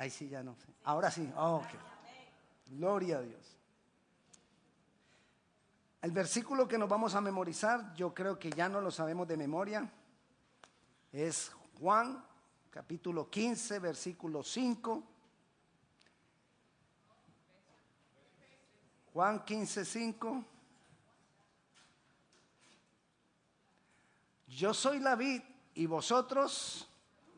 Ahí sí ya no sé. Ahora sí. Oh, ok. Gloria a Dios. El versículo que nos vamos a memorizar, yo creo que ya no lo sabemos de memoria, es Juan capítulo 15, versículo 5. Juan 15, 5. Yo soy la vid y vosotros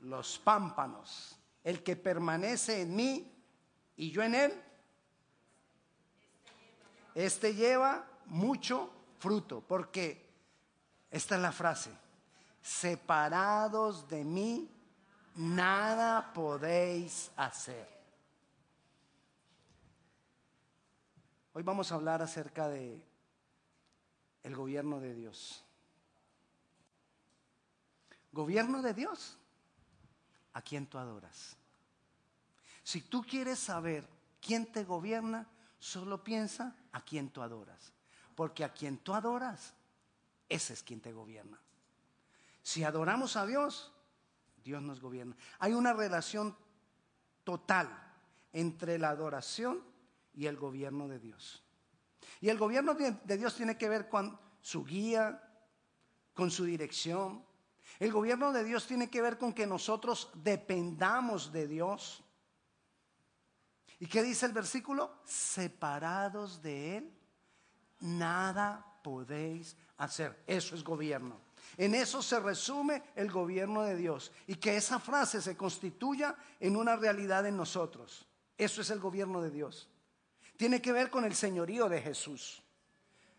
los pámpanos. El que permanece en mí y yo en él, este lleva mucho fruto, porque esta es la frase, separados de mí, nada podéis hacer. Hoy vamos a hablar acerca de el gobierno de Dios. Gobierno de Dios, a quien tú adoras. Si tú quieres saber quién te gobierna, solo piensa a quien tú adoras. Porque a quien tú adoras, ese es quien te gobierna. Si adoramos a Dios, Dios nos gobierna. Hay una relación total entre la adoración y el gobierno de Dios. Y el gobierno de Dios tiene que ver con su guía, con su dirección. El gobierno de Dios tiene que ver con que nosotros dependamos de Dios. ¿Y qué dice el versículo? Separados de Él, nada podéis hacer. Eso es gobierno. En eso se resume el gobierno de Dios y que esa frase se constituya en una realidad en nosotros. Eso es el gobierno de Dios. Tiene que ver con el señorío de Jesús.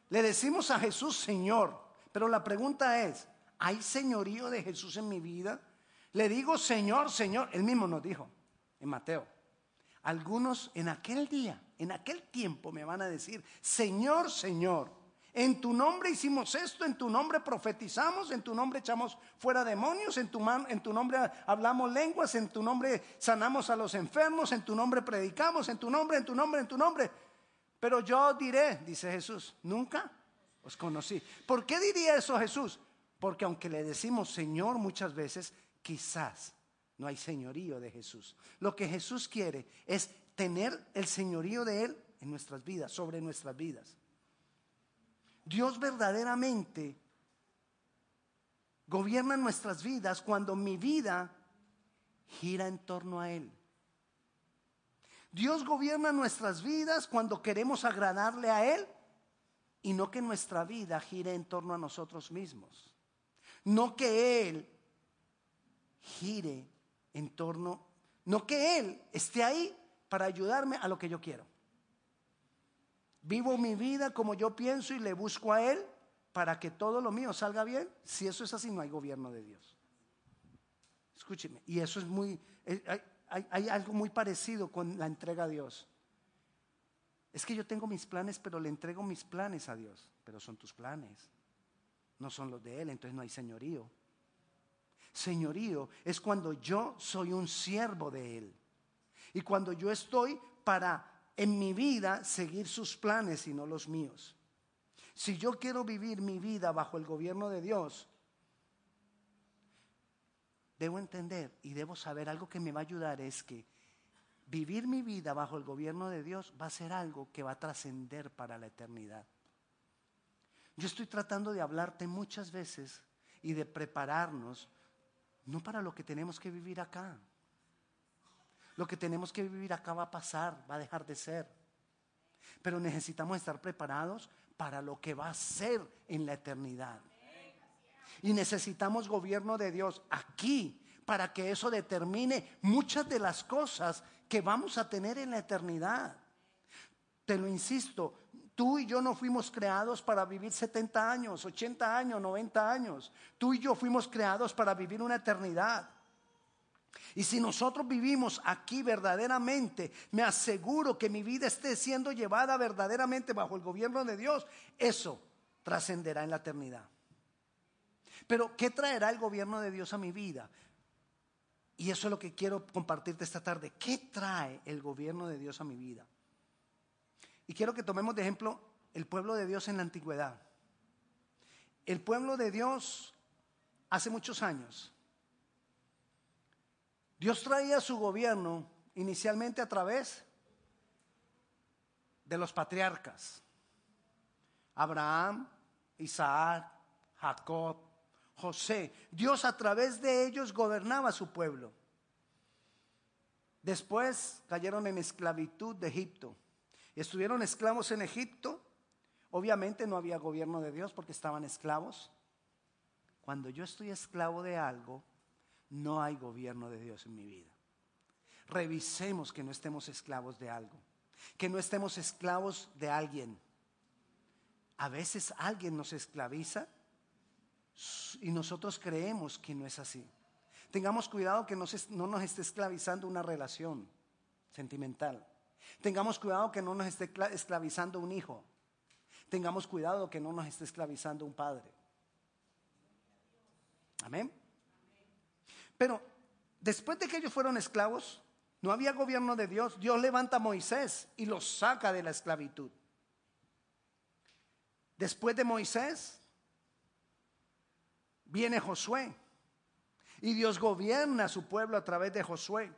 Le decimos a Jesús Señor, pero la pregunta es, ¿hay señorío de Jesús en mi vida? Le digo Señor, Señor, él mismo nos dijo en Mateo. Algunos en aquel día, en aquel tiempo me van a decir, Señor, Señor. En tu nombre hicimos esto, en tu nombre profetizamos, en tu nombre echamos fuera demonios, en tu, en tu nombre hablamos lenguas, en tu nombre sanamos a los enfermos, en tu nombre predicamos, en tu nombre, en tu nombre, en tu nombre. Pero yo diré, dice Jesús, nunca os conocí. ¿Por qué diría eso Jesús? Porque aunque le decimos Señor muchas veces, quizás no hay señorío de Jesús. Lo que Jesús quiere es tener el señorío de Él en nuestras vidas, sobre nuestras vidas. Dios verdaderamente gobierna nuestras vidas cuando mi vida gira en torno a Él. Dios gobierna nuestras vidas cuando queremos agradarle a Él y no que nuestra vida gire en torno a nosotros mismos. No que Él gire en torno, no que Él esté ahí para ayudarme a lo que yo quiero. Vivo mi vida como yo pienso y le busco a Él para que todo lo mío salga bien. Si eso es así, no hay gobierno de Dios. Escúcheme, y eso es muy, eh, hay, hay, algo muy parecido con la entrega a Dios. Es que yo tengo mis planes, pero le entrego mis planes a Dios. Pero son tus planes, no son los de Él, entonces no hay señorío. Señorío es cuando yo soy un siervo de Él. Y cuando yo estoy para en mi vida seguir sus planes y no los míos. Si yo quiero vivir mi vida bajo el gobierno de Dios, debo entender y debo saber algo que me va a ayudar es que vivir mi vida bajo el gobierno de Dios va a ser algo que va a trascender para la eternidad. Yo estoy tratando de hablarte muchas veces y de prepararnos, no para lo que tenemos que vivir acá, lo que tenemos que vivir acá va a pasar, va a dejar de ser. Pero necesitamos estar preparados para lo que va a ser en la eternidad. Y necesitamos gobierno de Dios aquí para que eso determine muchas de las cosas que vamos a tener en la eternidad. Te lo insisto, tú y yo no fuimos creados para vivir 70 años, 80 años, 90 años. Tú y yo fuimos creados para vivir una eternidad. Y si nosotros vivimos aquí verdaderamente, me aseguro que mi vida esté siendo llevada verdaderamente bajo el gobierno de Dios, eso trascenderá en la eternidad. Pero, ¿qué traerá el gobierno de Dios a mi vida? Y eso es lo que quiero compartirte esta tarde. ¿Qué trae el gobierno de Dios a mi vida? Y quiero que tomemos de ejemplo el pueblo de Dios en la antigüedad. El pueblo de Dios hace muchos años Dios traía su gobierno inicialmente a través de los patriarcas. Abraham, Isaac, Jacob, José. Dios a través de ellos gobernaba su pueblo. Después cayeron en esclavitud de Egipto. Estuvieron esclavos en Egipto. Obviamente no había gobierno de Dios porque estaban esclavos. Cuando yo estoy esclavo de algo, no hay gobierno de Dios en mi vida. Revisemos que no estemos esclavos de algo, que no estemos esclavos de alguien. A veces alguien nos esclaviza y nosotros creemos que no es así. Tengamos cuidado que no, nos esté esclavizando una relación sentimental. Tengamos cuidado que no nos esté esclavizando un hijo. Tengamos cuidado que no nos esté esclavizando un padre. Amén. Pero después de que ellos fueron esclavos, no había gobierno de Dios. Dios levanta a Moisés y los saca de la esclavitud. Después de Moisés viene Josué. Y Dios gobierna a su pueblo a través de Josué,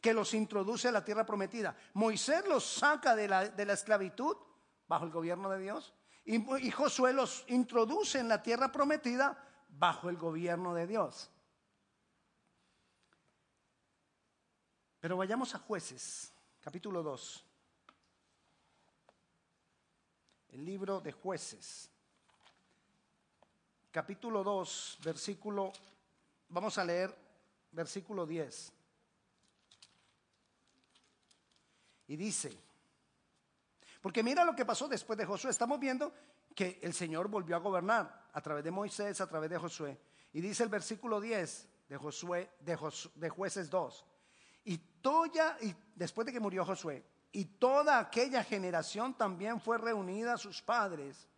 que los introduce a la tierra prometida. Moisés los saca de la, esclavitud bajo el gobierno de Dios. y Josué los introduce en la tierra prometida bajo el gobierno de Dios. Pero vayamos a jueces, capítulo 2. El libro de jueces. Capítulo 2, versículo, vamos a leer versículo 10. Y dice, porque mira lo que pasó después de Josué. Estamos viendo que el Señor volvió a gobernar a través de Moisés, a través de Josué. Y dice el versículo 10 de Josué, de, de jueces 2. Y toda, y después de que murió Josué, y toda aquella generación también fue reunida a sus padres.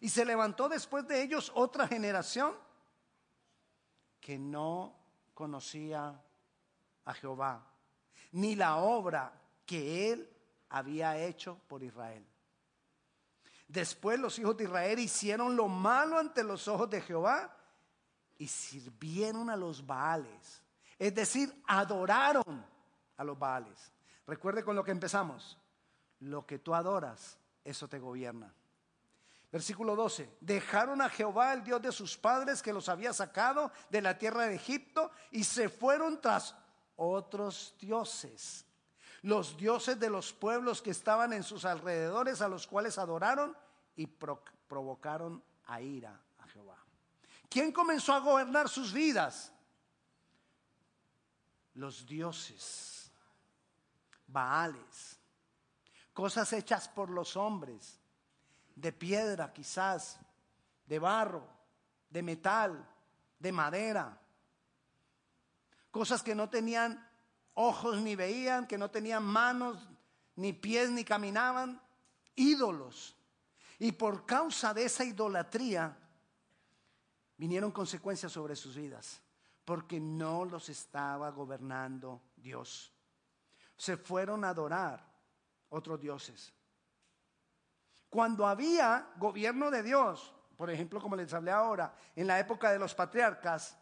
Y se levantó después de ellos otra generación que no conocía a Jehová, ni la obra que él había hecho por Israel. Después los hijos de Israel hicieron lo malo ante los ojos de Jehová y sirvieron a los Baales. Es decir, adoraron a los Baales. Recuerde con lo que empezamos. Lo que tú adoras, eso te gobierna. Versículo 12. Dejaron a Jehová, el Dios de sus padres, que los había sacado de la tierra de Egipto, y se fueron tras otros dioses los dioses de los pueblos que estaban en sus alrededores, a los cuales adoraron y provocaron a ira a Jehová. ¿Quién comenzó a gobernar sus vidas? Los dioses, Baales, cosas hechas por los hombres, de piedra quizás, de barro, de metal, de madera, cosas que no tenían ojos ni veían, que no tenían manos, ni pies, ni caminaban, ídolos. Y por causa de esa idolatría vinieron consecuencias sobre sus vidas, porque no los estaba gobernando Dios. Se fueron a adorar otros dioses. Cuando había gobierno de Dios, por ejemplo, como les hablé ahora, en la época de los patriarcas,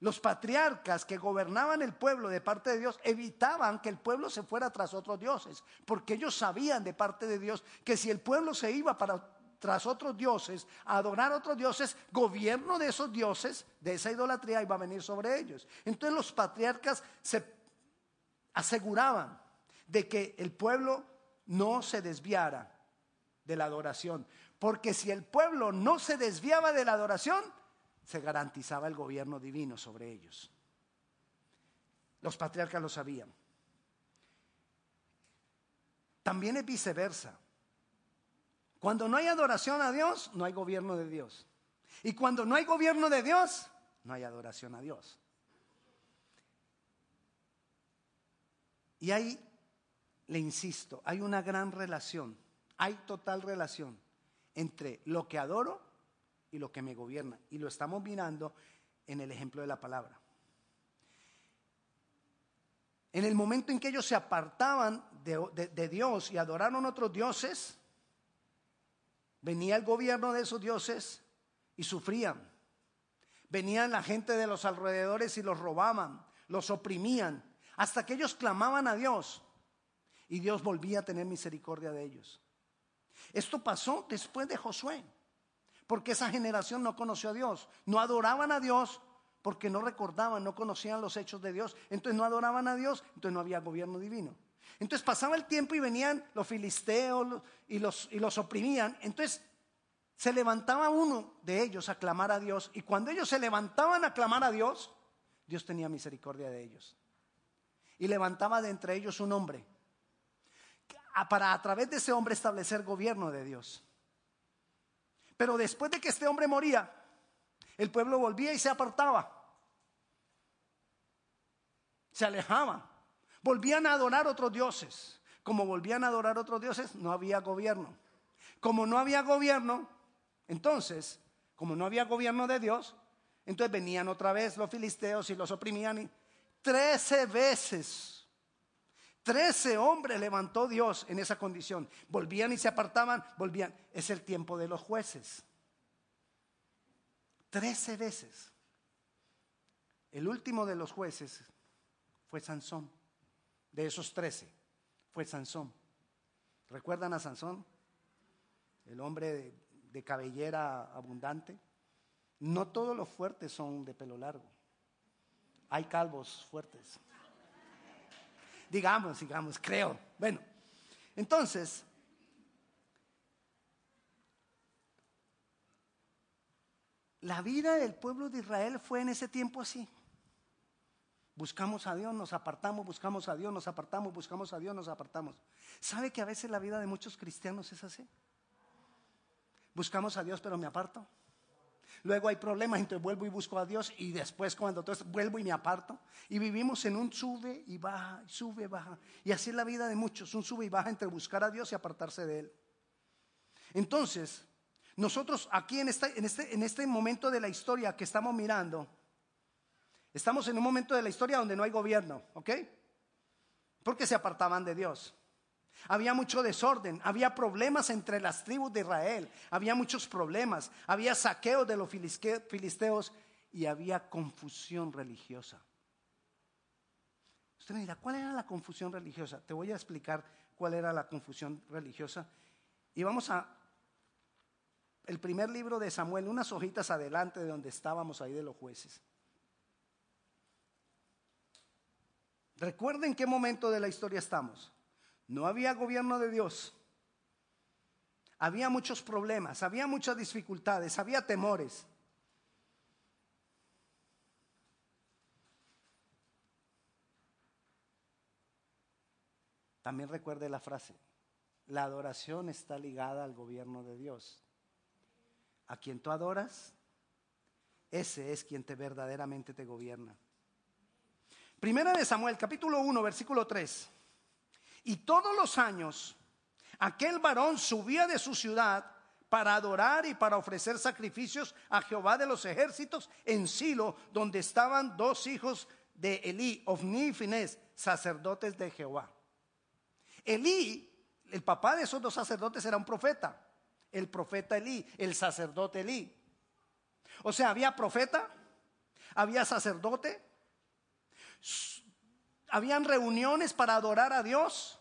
los patriarcas que gobernaban el pueblo de parte de Dios evitaban que el pueblo se fuera tras otros dioses, porque ellos sabían de parte de Dios que si el pueblo se iba para tras otros dioses, a adorar a otros dioses, gobierno de esos dioses, de esa idolatría iba a venir sobre ellos. Entonces los patriarcas se aseguraban de que el pueblo no se desviara de la adoración, porque si el pueblo no se desviaba de la adoración, se garantizaba el gobierno divino sobre ellos. Los patriarcas lo sabían. También es viceversa. Cuando no hay adoración a Dios, no hay gobierno de Dios. Y cuando no hay gobierno de Dios, no hay adoración a Dios. Y ahí, le insisto, hay una gran relación, hay total relación entre lo que adoro y lo que me gobierna. Y lo estamos mirando en el ejemplo de la palabra. En el momento en que ellos se apartaban de, Dios y adoraron otros dioses, venía el gobierno de esos dioses y sufrían. Venían la gente de los alrededores y los robaban, los oprimían. hasta que ellos clamaban a Dios y Dios volvía a tener misericordia de ellos. Esto pasó después de Josué, porque esa generación no conoció a Dios, no adoraban a Dios porque no recordaban, no conocían los hechos de Dios, entonces no adoraban a Dios, entonces no había gobierno divino. Entonces pasaba el tiempo y venían los filisteos y los, y los oprimían, entonces se levantaba uno de ellos a clamar a Dios y cuando ellos se levantaban a clamar a Dios, Dios tenía misericordia de ellos. Y levantaba de entre ellos un hombre para a través de ese hombre establecer gobierno de Dios. Pero después de que este hombre moría, el pueblo volvía y se apartaba. Se alejaba. Volvían a adorar otros dioses. Como volvían a adorar otros dioses, no había gobierno. Como no había gobierno, entonces, como no había gobierno de Dios, entonces venían otra vez los filisteos y los oprimían. Y trece veces, trece hombres levantó Dios en esa condición. Volvían y se apartaban, volvían. Es el tiempo de los jueces. Trece veces. El último de los jueces fue Sansón. De esos trece fue Sansón. ¿Recuerdan a Sansón? El hombre de, cabellera abundante. No todos los fuertes son de pelo largo. Hay calvos fuertes. Digamos, digamos, creo. Bueno, entonces, la vida del pueblo de Israel fue en ese tiempo así. Buscamos a Dios, nos apartamos, buscamos a Dios, nos apartamos, buscamos a Dios, nos apartamos. ¿Sabe que a veces la vida de muchos cristianos es así? Buscamos a Dios, pero me aparto. Luego hay problemas, entonces vuelvo y busco a Dios y después cuando entonces vuelvo y me aparto. Y vivimos en un sube y baja, sube y baja. Y así es la vida de muchos, un sube y baja entre buscar a Dios y apartarse de Él. Entonces, nosotros aquí en este, en este, en este momento de la historia que estamos mirando, estamos en un momento de la historia donde no hay gobierno, ¿ok? Porque se apartaban de Dios. Había mucho desorden, había problemas entre las tribus de Israel, había muchos problemas, había saqueo de los filisteos y había confusión religiosa. Usted me dirá, ¿cuál era la confusión religiosa? Te voy a explicar cuál era la confusión religiosa. Y vamos a el primer libro de Samuel, unas hojitas adelante de donde estábamos ahí de los jueces. Recuerden qué momento de la historia estamos. No había gobierno de Dios. Había muchos problemas, había muchas dificultades, había temores. También recuerde la frase, la adoración está ligada al gobierno de Dios. A quien tú adoras, ese es quien te verdaderamente te gobierna. Primera de Samuel, capítulo 1, versículo 3. Y todos los años aquel varón subía de su ciudad para adorar y para ofrecer sacrificios a Jehová de los ejércitos en Silo, donde estaban dos hijos de Elí, Ofni y Finés, sacerdotes de Jehová. Elí, el papá de esos dos sacerdotes era un profeta, el profeta Elí, el sacerdote Elí. O sea, había profeta, había sacerdote, habían reuniones para adorar a Dios,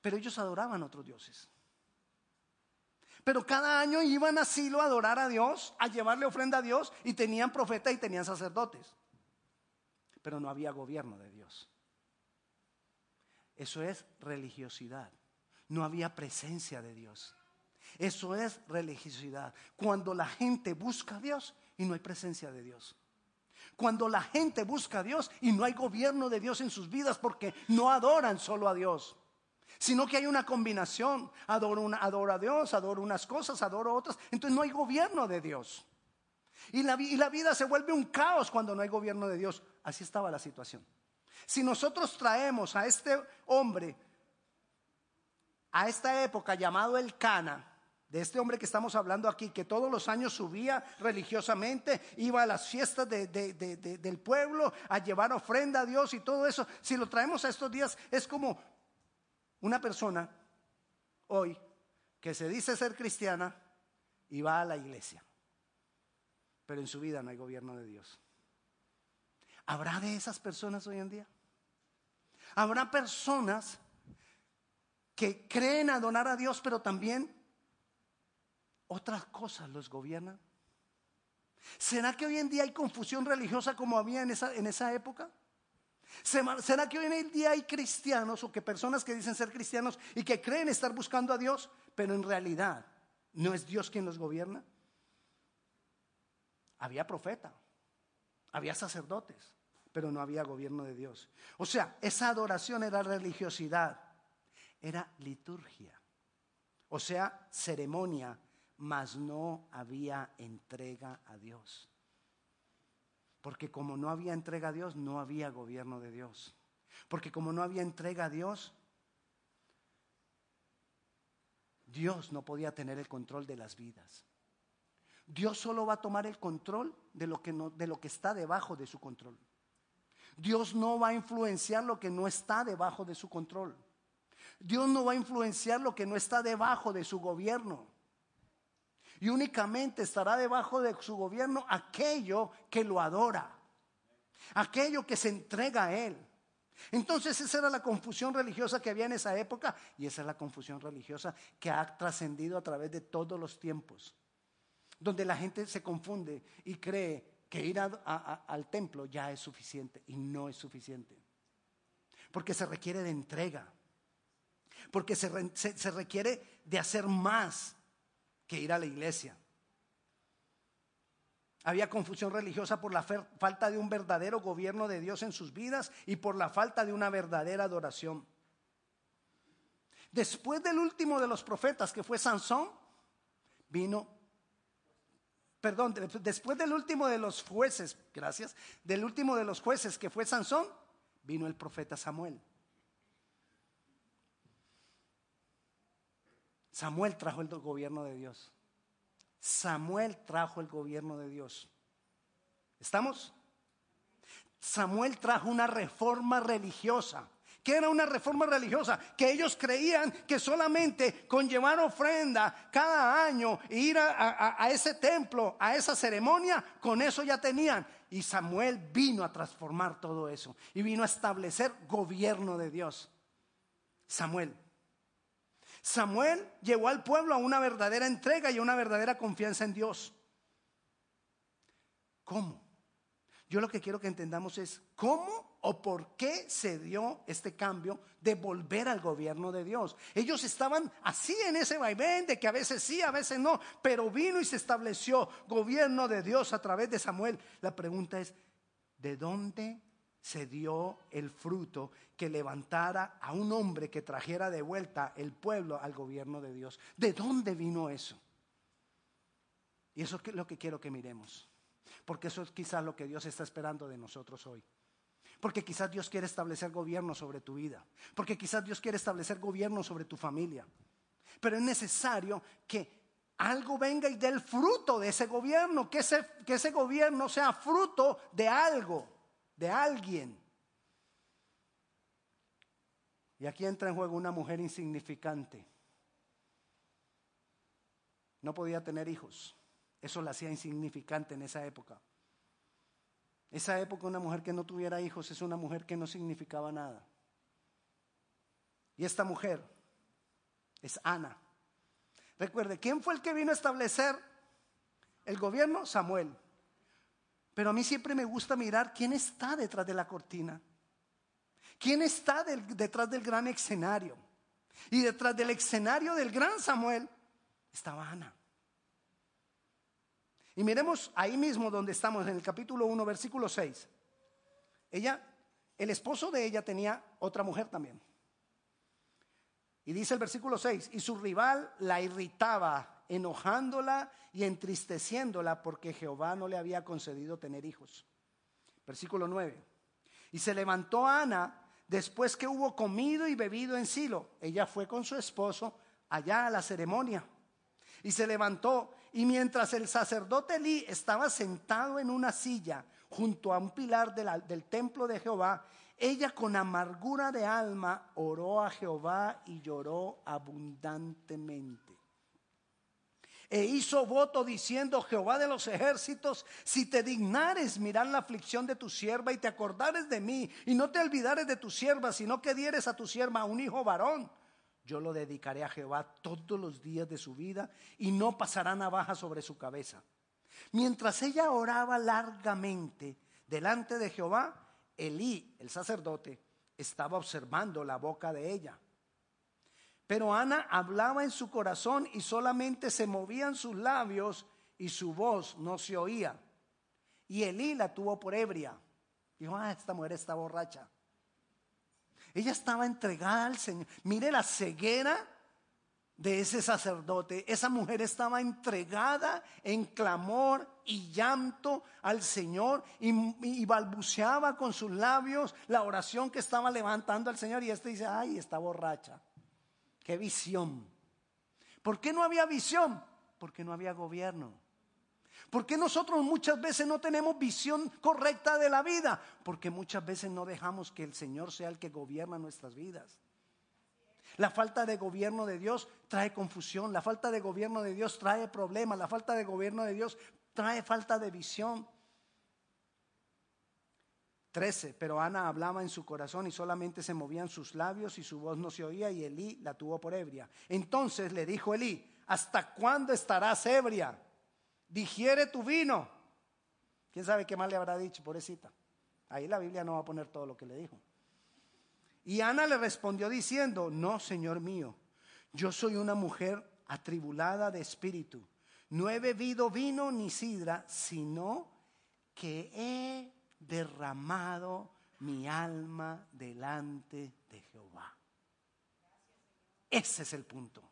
pero ellos adoraban a otros dioses. Pero cada año iban a Silo a adorar a Dios, a llevarle ofrenda a Dios, y tenían profetas y tenían sacerdotes. Pero no había gobierno de Dios. Eso es religiosidad. No había presencia de Dios. Eso es religiosidad. Cuando la gente busca a Dios y no hay presencia de Dios. Cuando la gente busca a Dios y no hay gobierno de Dios en sus vidas porque no adoran solo a Dios, sino que hay una combinación. Adoro, a Dios, adoro unas cosas, adoro otras. Entonces no hay gobierno de Dios. Y la, y la vida se vuelve un caos cuando no hay gobierno de Dios. Así estaba la situación. Si nosotros traemos a este hombre, a esta época llamado el Cana, de este hombre que estamos hablando aquí, que todos los años subía religiosamente, iba a las fiestas del pueblo a llevar ofrenda a Dios y todo eso. Si lo traemos a estos días, es como una persona hoy que se dice ser cristiana y va a la iglesia, pero en su vida no hay gobierno de Dios. ¿Habrá de esas personas hoy en día? Habrá personas que creen adorar a Dios, pero también otras cosas los gobiernan. ¿Será que hoy en día hay confusión religiosa como había en esa, en esa época? ¿Será que hoy en día hay cristianos o que personas que dicen ser cristianos y que creen estar buscando a Dios, pero en realidad no es Dios quien los gobierna? Había profeta, había sacerdotes, pero no había gobierno de Dios. O sea, esa adoración era religiosidad, era liturgia, o sea, ceremonia, mas no había entrega a Dios. Porque como no había entrega a Dios, no había gobierno de Dios. Porque como no había entrega a Dios, Dios no podía tener el control de las vidas. Dios solo va a tomar el control de lo que, no, de lo que está debajo de su control. Dios no va a influenciar lo que no está debajo de su control. Dios no va a influenciar lo que no está debajo de su gobierno. Y únicamente estará debajo de su gobierno aquello que lo adora, aquello que se entrega a Él. Entonces esa era la confusión religiosa que había en esa época y esa es la confusión religiosa que ha trascendido a través de todos los tiempos, donde la gente se confunde y cree que ir al templo ya es suficiente y no es suficiente, porque se requiere de entrega, porque se requiere de hacer más que ir a la iglesia. Había confusión religiosa por la falta de un verdadero gobierno de Dios en sus vidas y por la falta de una verdadera adoración. Después del último de los profetas, que fue Sansón, vino, perdón, después del último de los jueces, gracias, del último de los jueces, que fue Sansón, vino el profeta Samuel. Samuel trajo el gobierno de Dios. Samuel trajo el gobierno de Dios. ¿Estamos? Samuel trajo una reforma religiosa. ¿Qué era una reforma religiosa? Que ellos creían que solamente con llevar ofrenda cada año e ir a, a, ese templo, a esa ceremonia, con eso ya tenían. Y Samuel vino a transformar todo eso y vino a establecer gobierno de Dios. Samuel. Samuel llevó al pueblo a una verdadera entrega y a una verdadera confianza en Dios. ¿Cómo? Yo lo que quiero que entendamos es cómo o por qué se dio este cambio de volver al gobierno de Dios. Ellos estaban así en ese vaivén de que a veces sí, a veces no, pero vino y se estableció gobierno de Dios a través de Samuel. La pregunta es, ¿de dónde se dio el fruto que levantara a un hombre que trajera de vuelta el pueblo al gobierno de Dios. ¿De dónde vino eso? Y eso es lo que quiero que miremos. Porque eso es quizás lo que Dios está esperando de nosotros hoy. Porque quizás Dios quiere establecer gobierno sobre tu vida. Porque quizás Dios quiere establecer gobierno sobre tu familia. Pero es necesario que algo venga y dé el fruto de ese gobierno. Que ese, que ese gobierno sea fruto de algo de alguien. Y aquí entra en juego una mujer insignificante. No podía tener hijos. Eso la hacía insignificante en esa época. Esa época una mujer que no tuviera hijos es una mujer que no significaba nada. Y esta mujer es Ana. Recuerde, ¿quién fue el que vino a establecer el gobierno? Samuel. Pero a mí siempre me gusta mirar quién está detrás de la cortina. ¿Quién está detrás del gran escenario? Y detrás del escenario del gran Samuel estaba Ana. Y miremos ahí mismo donde estamos, en el capítulo 1, versículo 6. Ella, el esposo de ella tenía otra mujer también. Y dice el versículo 6, y su rival la irritaba enojándola y entristeciéndola porque Jehová no le había concedido tener hijos. Versículo 9. Y se levantó Ana después que hubo comido y bebido en Silo. Ella fue con su esposo allá a la ceremonia. Y se levantó y mientras el sacerdote Elí estaba sentado en una silla junto a un pilar del templo de Jehová, ella con amargura de alma oró a Jehová y lloró abundantemente. E hizo voto diciendo, Jehová de los ejércitos, si te dignares mirar la aflicción de tu sierva y te acordares de mí, y no te olvidares de tu sierva, sino que dieres a tu sierva un hijo varón, yo lo dedicaré a Jehová todos los días de su vida, y no pasará navaja sobre su cabeza. Mientras ella oraba largamente delante de Jehová, Elí, el sacerdote, estaba observando la boca de ella. Pero Ana hablaba en su corazón y solamente se movían sus labios y su voz no se oía. Y Elí la tuvo por ebria. Dijo, ah, esta mujer está borracha. Ella estaba entregada al Señor. Mire la ceguera de ese sacerdote. Esa mujer estaba entregada en clamor y llanto al Señor y, y, balbuceaba con sus labios la oración que estaba levantando al Señor. Y este dice, ay, está borracha. Qué visión. ¿Por qué no había visión? Porque no había gobierno. ¿Por qué nosotros muchas veces no tenemos visión correcta de la vida? Porque muchas veces no dejamos que el Señor sea el que gobierna nuestras vidas. La falta de gobierno de Dios trae confusión, la falta de gobierno de Dios trae problemas, la falta de gobierno de Dios trae falta de visión. 13. Pero Ana hablaba en su corazón y solamente se movían sus labios y su voz no se oía y Elí la tuvo por ebria. Entonces le dijo Elí, ¿hasta cuándo estarás ebria? Digiere tu vino. ¿Quién sabe qué más le habrá dicho, pobrecita? Ahí la Biblia no va a poner todo lo que le dijo. Y Ana le respondió diciendo, no, Señor mío, yo soy una mujer atribulada de espíritu. No he bebido vino ni sidra, sino que he derramado mi alma delante de Jehová. Ese es el punto.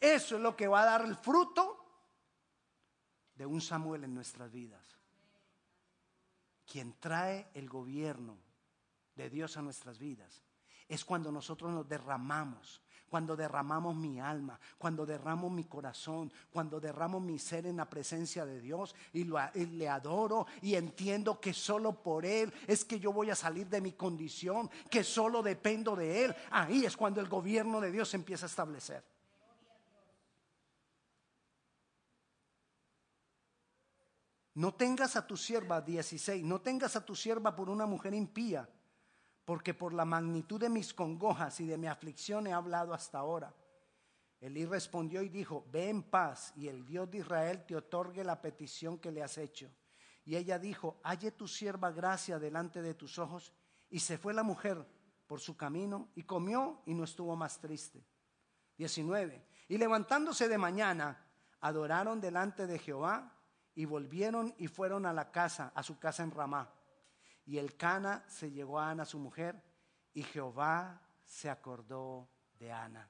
Eso es lo que va a dar el fruto de un Samuel en nuestras vidas. Quien trae el gobierno de Dios a nuestras vidas es cuando nosotros nos derramamos cuando derramamos mi alma, cuando derramo mi corazón, cuando derramo mi ser en la presencia de Dios y, le adoro y entiendo que solo por Él es que yo voy a salir de mi condición, que solo dependo de Él. Ahí es cuando el gobierno de Dios se empieza a establecer. No tengas a tu sierva, 16, no tengas a tu sierva por una mujer impía porque por la magnitud de mis congojas y de mi aflicción he hablado hasta ahora. Elí respondió y dijo, ve en paz y el Dios de Israel te otorgue la petición que le has hecho. Y ella dijo, halle tu sierva gracia delante de tus ojos. Y se fue la mujer por su camino y comió y no estuvo más triste. 19. Y levantándose de mañana, adoraron delante de Jehová y volvieron y fueron a la casa, a su casa en Ramá. Y el Cana se llegó a Ana, su mujer, y Jehová se acordó de Ana.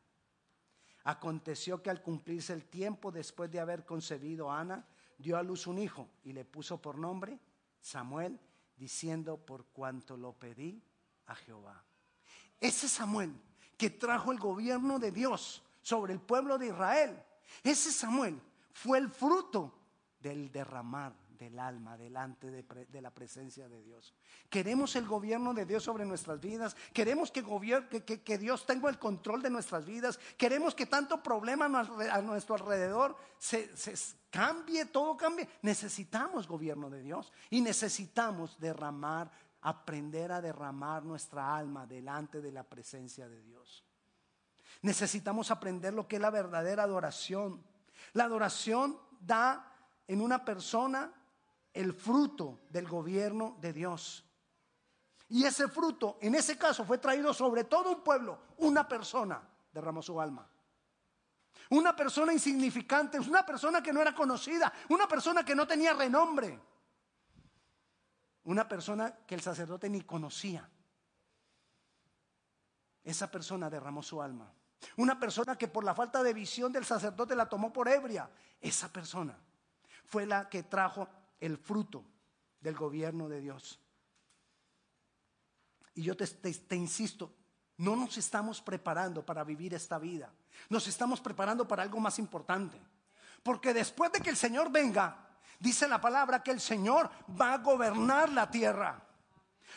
Aconteció que al cumplirse el tiempo después de haber concebido a Ana, dio a luz un hijo y le puso por nombre Samuel, diciendo, por cuanto lo pedí a Jehová. Ese Samuel que trajo el gobierno de Dios sobre el pueblo de Israel, ese Samuel fue el fruto del derramar del alma delante de, la presencia de Dios. Queremos el gobierno de Dios sobre nuestras vidas. Queremos que, que, Dios tenga el control de nuestras vidas. Queremos que tanto problema a nuestro alrededor se cambie, todo cambie. Necesitamos gobierno de Dios y necesitamos derramar, aprender a derramar nuestra alma delante de la presencia de Dios. Necesitamos aprender lo que es la verdadera adoración. La adoración da en una persona el fruto del gobierno de Dios. Y ese fruto, en ese caso, fue traído sobre todo un pueblo. Una persona derramó su alma. Una persona insignificante, una persona que no era conocida, una persona que no tenía renombre. Una persona que el sacerdote ni conocía. Esa persona derramó su alma. Una persona que por la falta de visión del sacerdote la tomó por ebria. Esa persona fue la que trajo el fruto del gobierno de Dios. Y yo te, insisto, no nos estamos preparando para vivir esta vida. Nos estamos preparando para algo más importante. Porque después de que el Señor venga, dice la palabra que el Señor va a gobernar la tierra.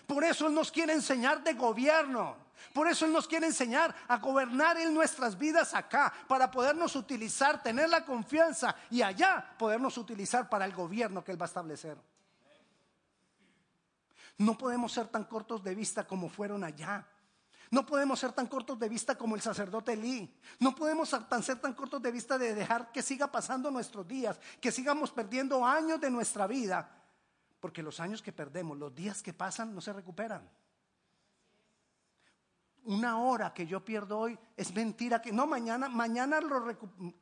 Por eso Él nos quiere enseñar de gobierno. Por eso Él nos quiere enseñar a gobernar en nuestras vidas acá, para podernos utilizar, tener la confianza y allá podernos utilizar para el gobierno que Él va a establecer. No podemos ser tan cortos de vista como fueron allá. No podemos ser tan cortos de vista como el sacerdote Elí. No podemos ser tan, ser tan cortos de vista de dejar que siga pasando nuestros días, que sigamos perdiendo años de nuestra vida. Porque los años que perdemos, los días que pasan, no se recuperan. Una hora que yo pierdo hoy es mentira que no mañana, mañana lo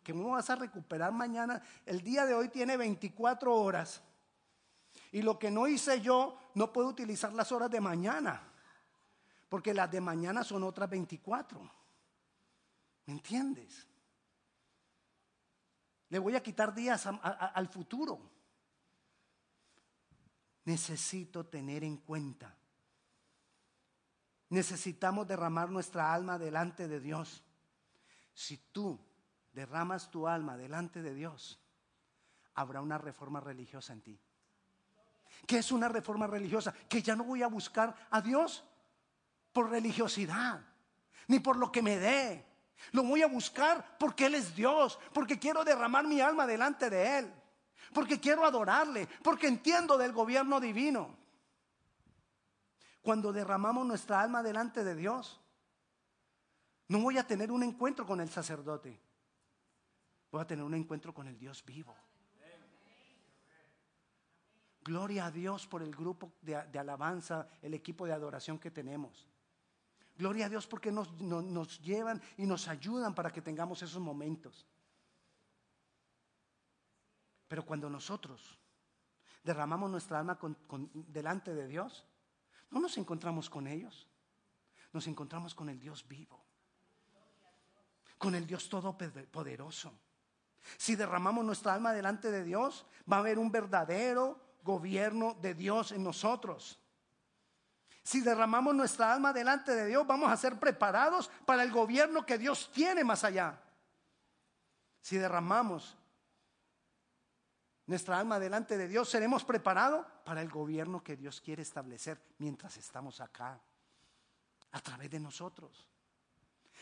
que me vas a recuperar mañana. El día de hoy tiene 24 horas. Y lo que no hice yo, no puedo utilizar las horas de mañana porque las de mañana son otras 24. ¿Me entiendes? Le voy a quitar días al futuro. Necesito tener en cuenta. Necesitamos derramar nuestra alma delante de Dios. Si tú derramas tu alma delante de Dios, habrá una reforma religiosa en ti. ¿Qué es una reforma religiosa? Que ya no voy a buscar a Dios por religiosidad, ni por lo que me dé. Lo voy a buscar porque Él es Dios, porque quiero derramar mi alma delante de Él, porque quiero adorarle, porque entiendo del gobierno divino. Cuando derramamos nuestra alma delante de Dios, no voy a tener un encuentro con el sacerdote, voy a tener un encuentro con el Dios vivo. Gloria a Dios por el grupo de, alabanza, el equipo de adoración que tenemos. Gloria a Dios porque nos, llevan y nos ayudan para que tengamos esos momentos. Pero cuando nosotros derramamos nuestra alma delante de Dios, no nos encontramos con ellos, nos encontramos con el Dios vivo, con el Dios todopoderoso. Si derramamos nuestra alma delante de Dios, va a haber un verdadero gobierno de Dios en nosotros. Si derramamos nuestra alma delante de Dios, vamos a ser preparados para el gobierno que Dios tiene más allá. Si derramamos nuestra alma delante de Dios, seremos preparados para el gobierno que Dios quiere establecer mientras estamos acá, a través de nosotros.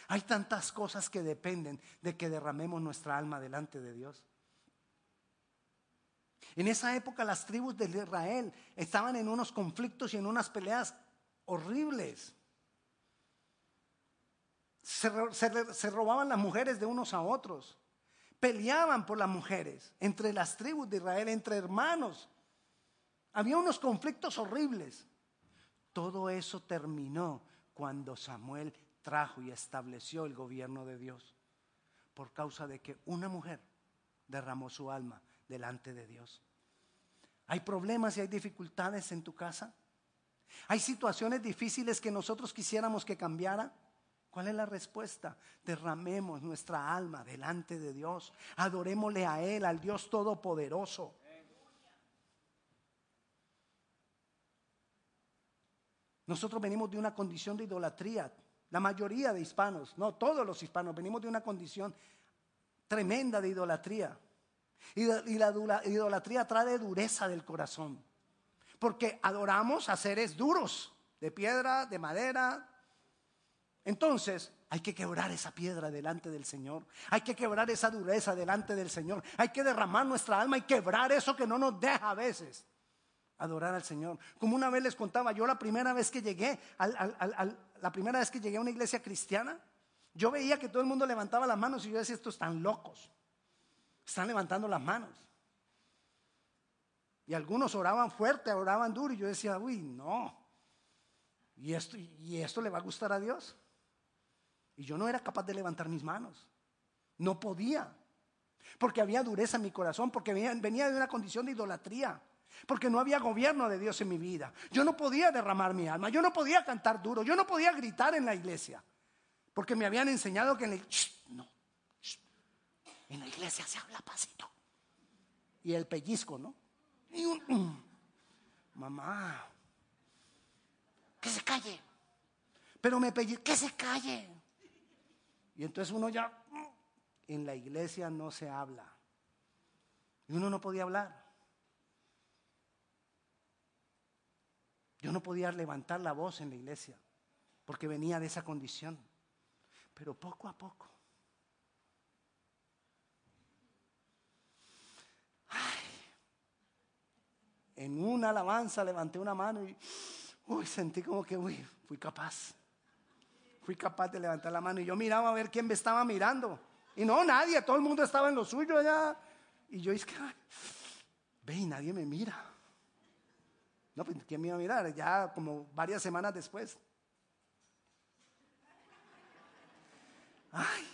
Hay tantas cosas que dependen de que derramemos nuestra alma delante de Dios. En esa época las tribus de Israel estaban en unos conflictos y en unas peleas horribles. Se, robaban las mujeres de unos a otros. Peleaban por las mujeres entre las tribus de Israel, entre hermanos. Había unos conflictos horribles. Todo eso terminó cuando Samuel trajo y estableció el gobierno de Dios por causa de que una mujer derramó su alma delante de Dios. ¿Hay problemas y hay dificultades en tu casa? Hay situaciones difíciles que nosotros quisiéramos que cambiara. ¿Cuál es la respuesta? Derramemos nuestra alma delante de Dios. Adorémosle a Él, al Dios Todopoderoso. Nosotros venimos de una condición de idolatría. La mayoría de hispanos, no todos los hispanos, venimos de una condición tremenda de idolatría. Y, la idolatría trae dureza del corazón. Porque adoramos a seres duros, de piedra, de madera. Entonces, hay que quebrar esa piedra delante del Señor. Hay que quebrar esa dureza delante del Señor. Hay que derramar nuestra alma y quebrar eso que no nos deja a veces adorar al Señor. Como una vez les contaba, yo la primera vez que llegué, la primera vez que llegué a una iglesia cristiana, yo veía que todo el mundo levantaba las manos y yo decía, estos están locos. Están levantando las manos. Y algunos oraban fuerte, oraban duro. Y yo decía, uy, no. ¿Y esto, ¿Y esto le va a gustar a Dios? Y yo no era capaz de levantar mis manos. No podía. Porque había dureza en mi corazón, porque venía de una condición de idolatría. Porque no había gobierno de Dios en mi vida. Yo no podía derramar mi alma. Yo no podía cantar duro. Yo no podía gritar en la iglesia. Porque me habían enseñado que en la, no, en la iglesia se habla pasito. Y el pellizco, ¿no? Un, mamá, que se calle. Pero me pedí, que se calle. Y entonces uno ya, en la iglesia no se habla. Y uno no podía hablar. Yo no podía levantar la voz en la iglesia. porque venía de esa condición. Pero poco a poco. en una alabanza levanté una mano y uy, sentí como que fui capaz. Fui capaz de levantar la mano y yo miraba a ver quién me estaba mirando. Y no, nadie, todo el mundo estaba en lo suyo allá. Y yo es que, ve y nadie me mira. No, pues ¿quién me iba a mirar? Ya como varias semanas después. Ay,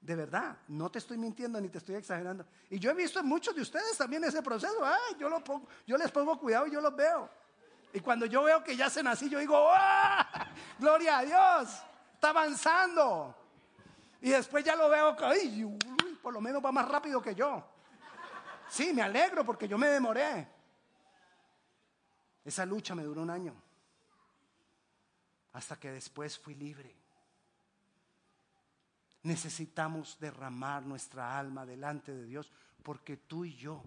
de verdad, no te estoy mintiendo ni te estoy exagerando. Y yo he visto en muchos de ustedes también ese proceso. Ay, yo, lo pongo, yo les pongo cuidado y yo los veo. Y cuando yo veo que ya se nací, yo digo, ¡Ah! ¡Gloria a Dios! Está avanzando. Y después ya lo veo, ay, por lo menos va más rápido que yo. Sí, me alegro porque yo me demoré. Esa lucha me duró un año. Hasta que después fui libre. Necesitamos derramar nuestra alma delante de Dios porque tú y yo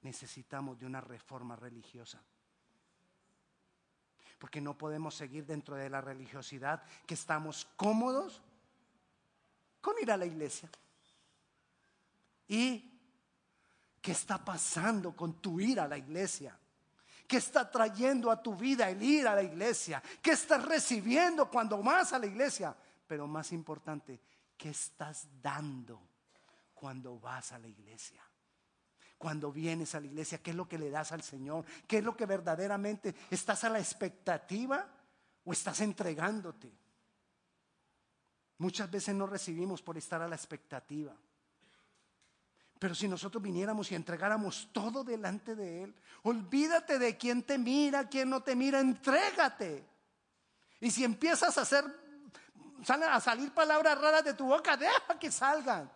necesitamos de una reforma religiosa. Porque no podemos seguir dentro de la religiosidad que estamos cómodos con ir a la iglesia. ¿Y qué está pasando con tu ir a la iglesia? ¿Qué está trayendo a tu vida el ir a la iglesia? ¿Qué estás recibiendo cuando vas a la iglesia? Pero más importante, ¿qué estás dando cuando vas a la iglesia? Cuando vienes a la iglesia, ¿qué es lo que le das al Señor? ¿Qué es lo que verdaderamente estás a la expectativa o estás entregándote? Muchas veces no recibimos por estar a la expectativa. Pero si nosotros viniéramos y entregáramos todo delante de Él, olvídate de quién te mira, quién no te mira, entrégate. Y si empiezas a hacer, a salir palabras raras de tu boca, deja que salgan.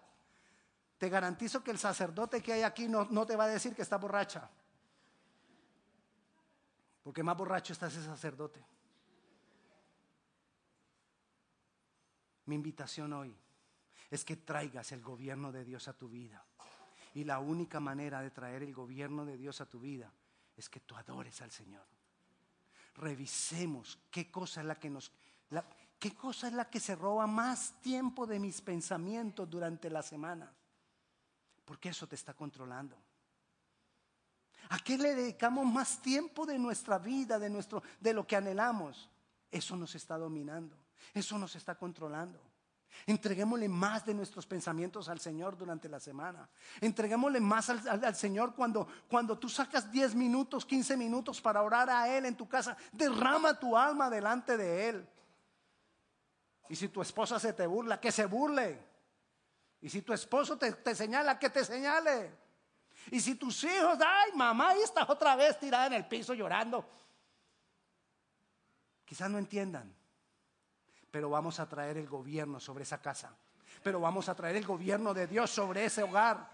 Te garantizo que el sacerdote que hay aquí no, te va a decir que está borracha. Porque más borracho está ese sacerdote. Mi invitación hoy es que traigas el gobierno de Dios a tu vida. Y la única manera de traer el gobierno de Dios a tu vida es que tú adores al Señor. Revisemos qué cosa es la que nos... ¿Qué cosa es la que se roba más tiempo de mis pensamientos durante la semana? Porque eso te está controlando. ¿A qué le dedicamos más tiempo de nuestra vida, de, nuestro, de lo que anhelamos? Eso nos está dominando, eso nos está controlando. Entreguémosle más de nuestros pensamientos al Señor durante la semana. Entreguémosle más al, Señor cuando, cuando tú sacas 10 minutos, 15 minutos para orar a Él en tu casa. Derrama tu alma delante de Él. Y si tu esposa se te burla, que se burle. Y si tu esposo te, te señala, que te señale. Y si tus hijos, ay mamá, ahí estás otra vez tirada en el piso llorando. Quizás no entiendan pero vamos a traer el gobierno sobre esa casa. Pero vamos a traer el gobierno de Dios sobre ese hogar.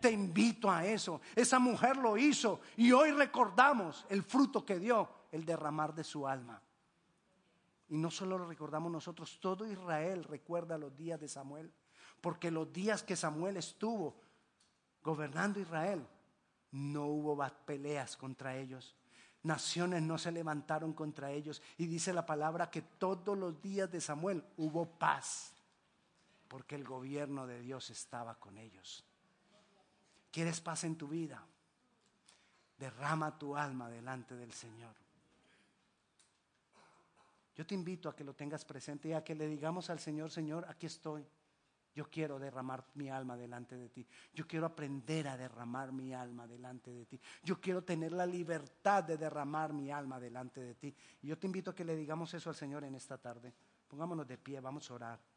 Te invito a eso. Esa mujer lo hizo y hoy recordamos el fruto que dio, el derramar de su alma. Y no solo lo recordamos nosotros, todo Israel recuerda los días de Samuel, porque los días que Samuel estuvo gobernando Israel, no hubo peleas contra ellos, naciones no se levantaron contra ellos. Y dice la palabra que todos los días de Samuel hubo paz, porque el gobierno de Dios estaba con ellos. ¿Quieres paz en tu vida? Derrama tu alma delante del Señor. Yo te invito a que lo tengas presente y a que le digamos al Señor, Señor, aquí estoy. Yo quiero derramar mi alma delante de ti. Yo quiero aprender a derramar mi alma delante de ti. Yo quiero tener la libertad de derramar mi alma delante de ti. Y yo te invito a que le digamos eso al Señor en esta tarde. Pongámonos de pie, vamos a orar.